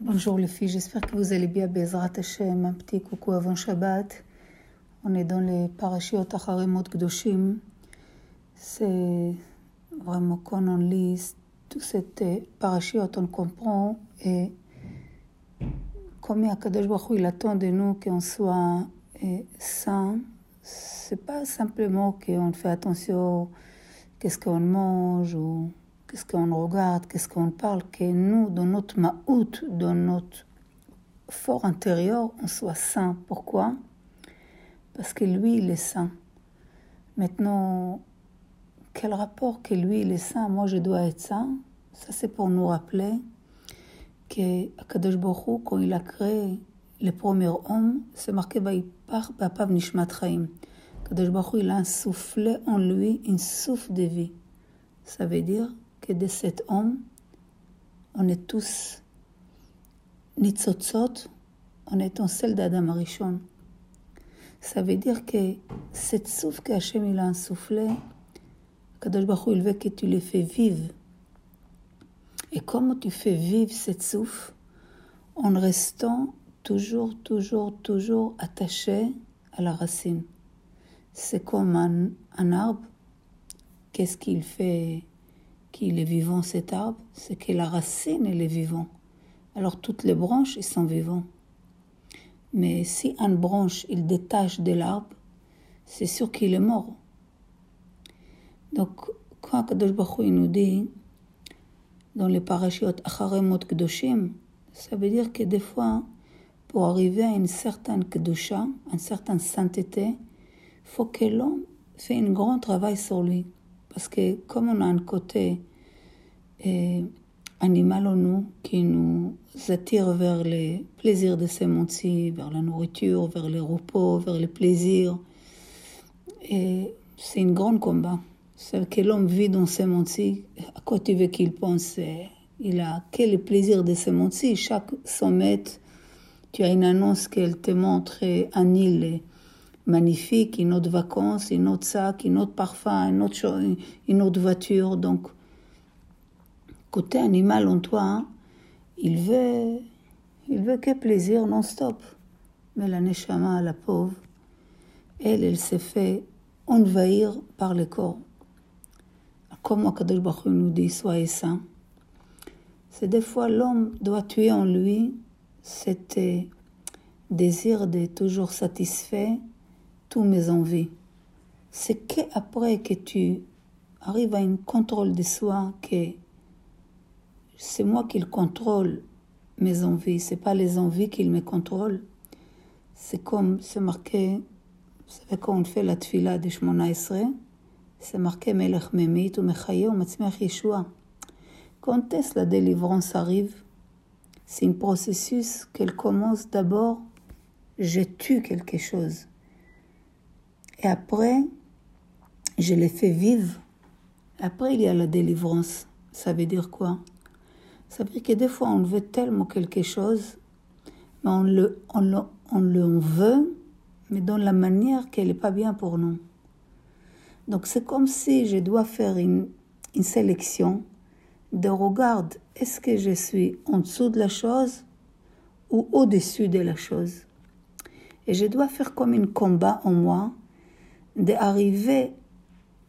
Bonjour les filles, j'espère que vous allez bien. Bezrat Hashem, un petit coucou avant Shabbat. On est dans les parashiot Acharemot Gdoshim. C'est vraiment quand on lit tout cette parashiot, on comprend et combien Kadosh Baruch il attend de nous qu'on soit saints. C'est pas simplement qu'on fait attention qu'est-ce qu'on mange ou qu'est-ce qu'on regarde, qu'est-ce qu'on parle, que nous, dans notre maout, dans notre fort intérieur, on soit saint. Pourquoi? Parce que lui, il est saint. Maintenant, quel rapport que lui, il est saint, moi, je dois être saint Ça, c'est pour nous rappeler que Akadosh Baruch quand il a créé les premiers hommes, c'est marqué par Bapav Nishmat Chaim. Akadosh il a insoufflé en lui une souffle de vie. Ça veut dire que de cet homme, on est tous nitzotzot, on est en celle d'Adam Arishon. Ça veut dire que cette souffle qu'Hachem il a insoufflé, Kadosh Baruch il veut que tu le fais vivre. Et comment tu fais vivre cette souffle En restant toujours, toujours, toujours attaché à la racine? C'est comme un, un arbre. Qu'est-ce qu'il fait qu'il est vivant cet arbre, c'est que la racine, elle est vivante. Alors toutes les branches, ils sont vivants. Mais si une branche, il détache de l'arbre, c'est sûr qu'il est mort. Donc, quand Kadosh Baruch nous dit, dans les parachutes Acharemot Kedoshim, ça veut dire que des fois, pour arriver à une certaine Kedusha, une certaine sainteté, faut que l'homme fait un grand travail sur lui. Parce que comme on a un côté animal en nous qui nous attire vers les plaisirs de ce monde-ci, vers la nourriture, vers les repos, vers les plaisirs, et c'est un grand combat. C'est que l'homme vit dans ce monde-ci, à quoi tu veux qu'il pense Il a quel plaisir de ce monde-ci Chaque sommet, tu as une annonce qu'elle te montre un île magnifique, une autre vacances, une autre sac, une autre parfum, une autre, une autre voiture. Donc, côté animal en toi, hein, il veut, il veut que plaisir non-stop. Mais la neshama, la pauvre, elle, elle s'est fait envahir par le corps. Comme Akadosh Baruch nous dit, soyez saint. C'est des fois l'homme doit tuer en lui cet désir de toujours satisfait tous mes envies. C'est qu'après que tu arrives à un contrôle de soi, que c'est moi qui contrôle mes envies, c'est pas les envies qui me contrôlent. C'est comme, c'est marqué, vous savez, quand on fait la tfila de Shmona Esre, c'est marqué Melech Memit ou Mechaye ou Matzmiach Yeshua. Quand est-ce la délivrance arrive? C'est un processus qu'elle commence d'abord, je tue quelque chose. Et après, je les fais vivre. Après, il y a la délivrance. Ça veut dire quoi? Ça veut dire que des fois, on veut tellement quelque chose, mais on le, on le, on le veut, mais dans la manière qu'elle n'est pas bien pour nous. Donc, c'est comme si je dois faire une, une sélection de regarde, est-ce que je suis en dessous de la chose ou au-dessus de la chose? Et je dois faire comme un combat en moi d'arriver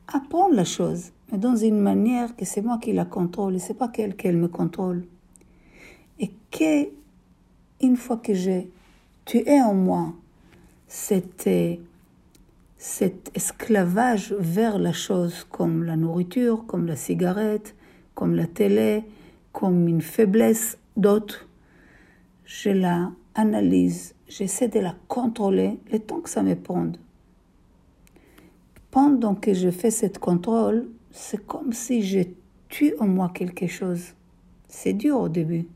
à prendre la chose, mais dans une manière que c'est moi qui la contrôle et c'est pas qu'elle qu'elle me contrôle. Et que, une fois que j'ai tué en moi cet, esclavage vers la chose comme la nourriture, comme la cigarette, comme la télé, comme une faiblesse d'autres, je la analyse, j'essaie de la contrôler le temps que ça me prend pendant que je fais cette contrôle, c'est comme si je tue en moi quelque chose. C'est dur au début.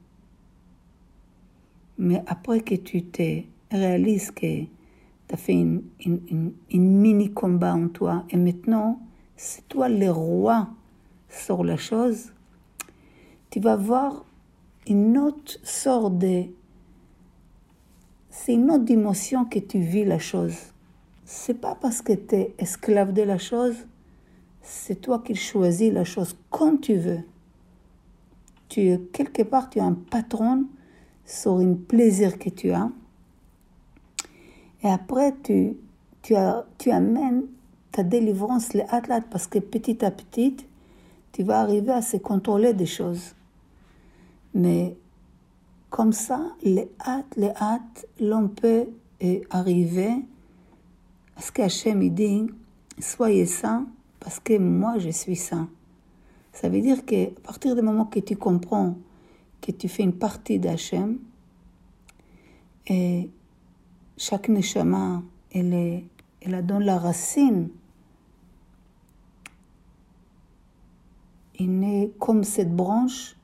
Mais après que tu te réalises que tu as fait une, mini combat en toi et maintenant c'est toi le roi sur la chose, tu vas voir une autre sorte de... C'est une autre dimension que tu vis la chose c'est pas parce que tu es esclave de la chose, c'est toi qui choisis la chose comme tu veux. Tu quelque part, tu es un patron sur un plaisir que tu as. Et après, tu, tu, as, tu amènes ta délivrance les athlètes parce que petit à petit, tu vas arriver à se contrôler des choses. Mais comme ça, les hâtes, les hâtes, l'on peut arriver à ce qu'Hachem dit, soyez saints parce que moi je suis saint. Ça veut dire qu'à partir du moment que tu comprends que tu fais une partie d'Hachem, et chaque neshama, elle, elle a dans la racine, il est comme cette branche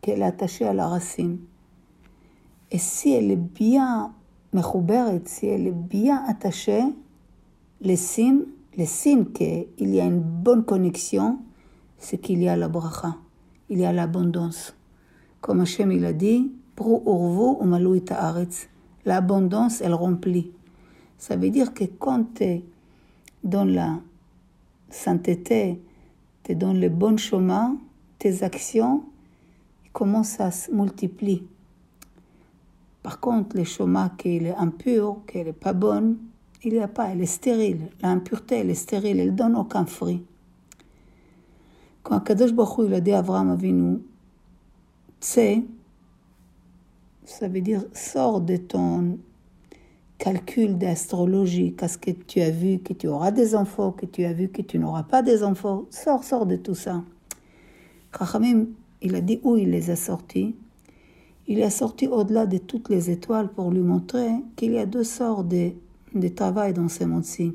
qu'elle est attachée à la racine. Et si elle est bien si elle est bien attachée, les signes, les signes qu'il y a une bonne connexion, c'est qu'il y a la bracha, il y a l'abondance. Comme Hachem il a dit, l'abondance elle remplit. Ça veut dire que quand tu es dans la sainteté, tu es dans le bon chemin, tes actions commencent à se multiplier. Par contre, le chemin qui est impur, qui n'est pas bonne, il n'y a pas, elle est stérile. L'impureté, elle est stérile, elle ne donne aucun fruit. Quand Kadosh Baruch il a dit à Abraham Avinu, sais, ça veut dire sors de ton calcul d'astrologie, qu'est-ce que tu as vu que tu auras des enfants, que tu as vu que tu n'auras pas des enfants, sors, sors de tout ça. Chachamim, il a dit où il les a sortis. Il est sorti au-delà de toutes les étoiles pour lui montrer qu'il y a deux sortes de, de travail dans ce monde-ci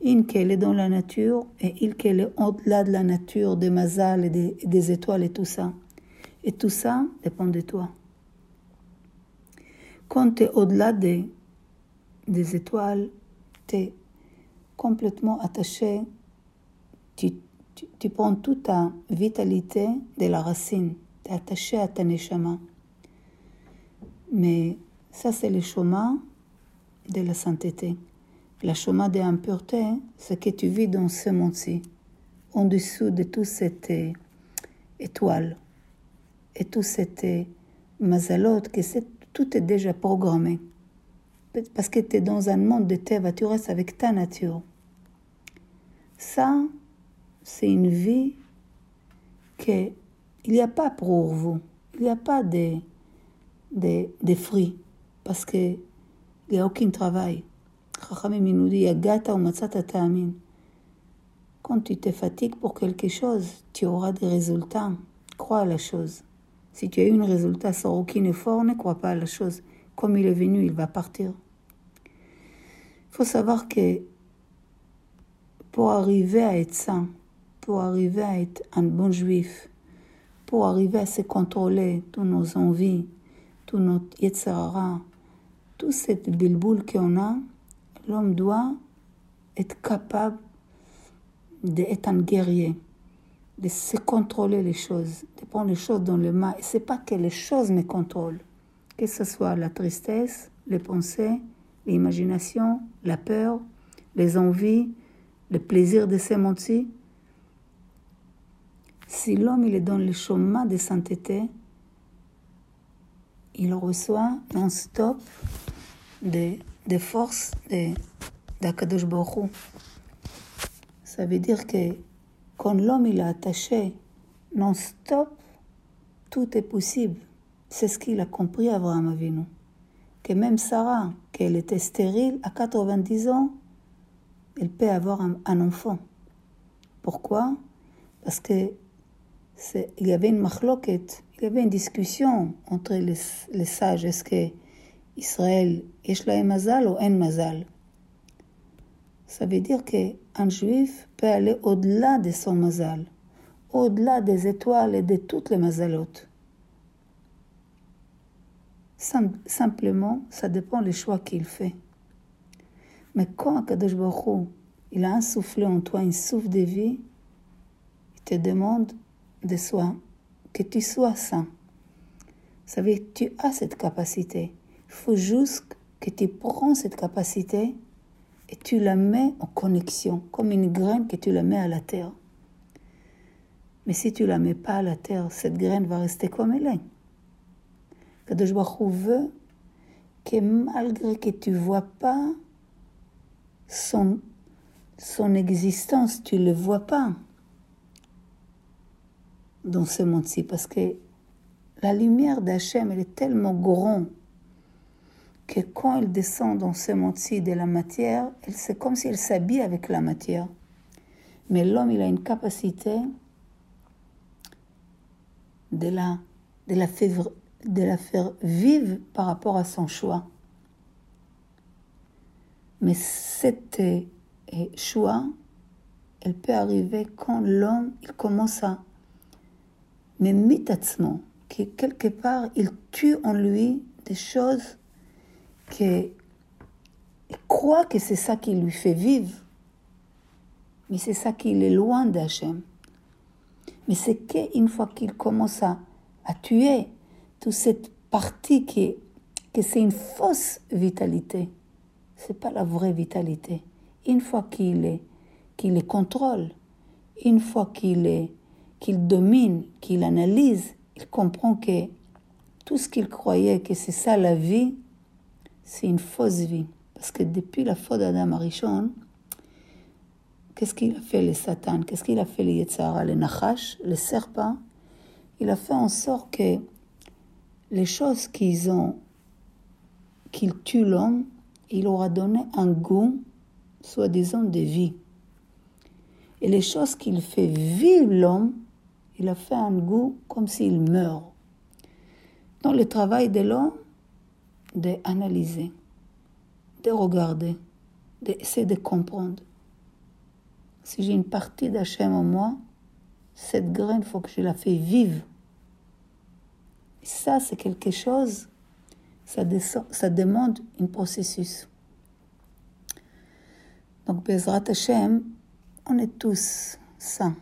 une qu'elle est dans la nature et une qu'elle est au-delà de la nature, des mazals et des, étoiles et tout ça. Et tout ça dépend de toi. Quand tu es au-delà des, des étoiles, tu es complètement attaché, tu, tu, prends toute ta vitalité de la racine, tu es attaché à ta neshama. Mais ça, c'est le chemin de la sainteté. La chemin de l'impureté, c'est que tu vis dans ce monde-ci, en dessous de toute cette étoile et toute cette mazalot, que tout est déjà programmé. Parce que tu es dans un monde de Teva, tu restes avec ta nature. Ça, c'est une vie qu'il n'y a pas pour vous. Il n'y a pas de, de, fruits. Parce qu'il n'y a aucun travail. Quand tu te fatigues pour quelque chose, tu auras des résultats. Crois à la chose. Si tu as eu un résultat sans aucun effort, ne crois pas à la chose. Comme il est venu, il va partir. Il faut savoir que pour arriver à être saint, pour arriver à être un bon juif, pour arriver à se contrôler toutes nos envies, tout notre yetzerara, tout cette bilboule qu'on a, l'homme doit être capable d'être un guerrier, de se contrôler les choses, de prendre les choses dans les mains. Et c'est pas que les choses me contrôlent, que ce soit la tristesse, les pensées, l'imagination, la peur, les envies, le plaisir de ce monde-ci. Si l'homme il est dans le chemin de sainteté, il reçoit non-stop des des forces d'Akadosh Baruch Ça veut dire que quand l'homme il est attaché non-stop, tout est possible. C'est ce qu'il a compris Abraham Avinu. Que même Sarah, qu'elle était stérile à 90 ans, elle peut avoir un, enfant. Pourquoi? Parce que il y avait une machloket, il y avait une discussion entre les, les sages. Que Israël, יש להם mazal ou en mazal. Ça veut dire qu'un juif peut aller au-delà de son mazal, au-delà des étoiles et de toutes les mazalotes. Simplement, ça dépend des choix qu'il fait. Mais quand Kadosh Baruch il a insoufflé en toi une souffle de vie, il te demande de soi que tu sois saint. Ça veut dire que tu as cette capacité. Il faut juste que tu prends cette capacité et tu la mets en connexion, comme une graine que tu la mets à la terre. Mais si tu la mets pas à la terre, cette graine va rester comme elle est. Kadosh Baruch veut que malgré que tu vois pas son, son existence, tu le vois pas dans ce monde-ci, parce que la lumière d'Hachem, elle est tellement grande que quand elle descend dans ce monde-ci de la matière, c'est comme si elle s'habille avec la matière. Mais l'homme, il a une capacité de la, de, la faire, de la faire vivre par rapport à son choix. Mais cette euh, choix, elle peut arriver quand l'homme il commence à mais mitatsement, que quelque part il tue en lui des choses qu'il croit que c'est ça qui lui fait vivre, mais c'est ça qui est loin d'Hachem. Mais c'est qu'une fois qu'il commence à, à, tuer toute cette partie qui que c'est une fausse vitalité, c'est pas la vraie vitalité. Une fois qu'il est, qu'il les contrôle, une fois qu'il est, qu'il domine, qu'il analyse, il comprend que tout ce qu'il croyait que c'est ça la vie, c'est une fausse vie. Parce que depuis la faute d'Adam Arishon, qu'est-ce qu'il a fait les Satan? Qu'est-ce qu'il a fait les Yetzara, les Nachash, les serpents Il a fait en sorte que les choses qu'ils ont, qu'ils tuent l'homme, il aura donné un goût, soi-disant, de vie. Et les choses qu'il fait vivre l'homme, il a fait un goût comme s'il meurt. Dans le travail de l'homme, d'analyser, de regarder, d'essayer de comprendre. Si j'ai une partie d'Hachem en moi, cette graine, il faut que je la fais vivre. Et ça, c'est quelque chose, ça, ça demande un processus. Donc, Bezrat Hashem, on est tous saints.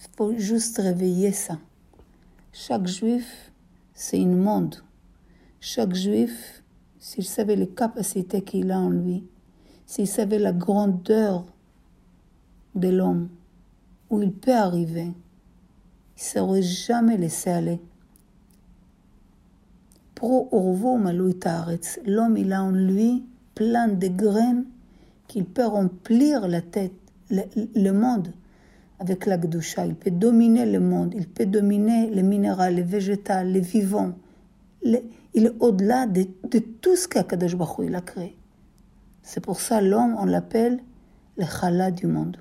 Il faut juste réveiller ça. Chaque juif, c'est une monde. Chaque juif, s'il savait les capacités qu'il a en lui, s'il savait la grandeur de l'homme, où il peut arriver, il ne serait jamais laissé aller. Pro orvo l'homme il a en lui plein de graines qu'il peut remplir la tête, le, le monde avec la Gdusha. Il peut dominer le monde, il peut dominer les minéraux, les végétaux, les vivants. Il est au-delà de, tout ce qu'Akadosh Baruch il a créé. C'est pour ça l'homme, on l'appelle le chala du monde.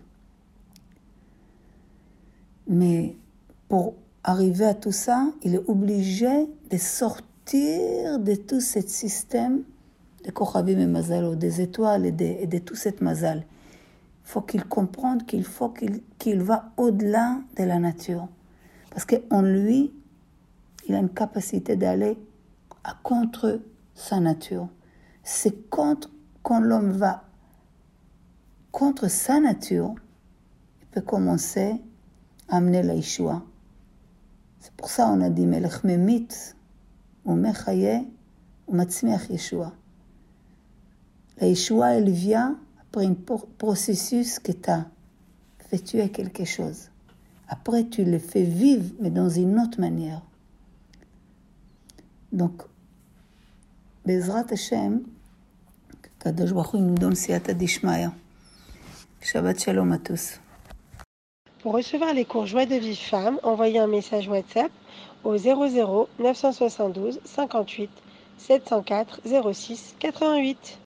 Mais pour arriver à tout ça, il est obligé de sortir de tout ce système de Kochavim et Mazalo, des étoiles et de, tout cette Mazal. Il faut qu'il comprenne qu'il faut qu'il qu va au-delà de la nature. Parce qu'en lui, il a une capacité d'aller à contre sa nature. C'est contre quand l'homme va contre sa nature, il peut commencer à amener la Yeshua. C'est pour ça qu'on a dit Melech Memit, ou Mechaye, ou Matzmiach Yeshua. La Yeshua, elle vient après un processus que tu as fait tuer quelque chose. Après, tu le fais vivre, mais dans une autre manière. Donc, Bezrat Hashem, Kadosh Baruch nous donne Siyata Dishmaya. Shabbat Shalom à tous. Pour recevoir les cours Joie de vie femme, envoyez un message WhatsApp au 00 972 58 704 06 88.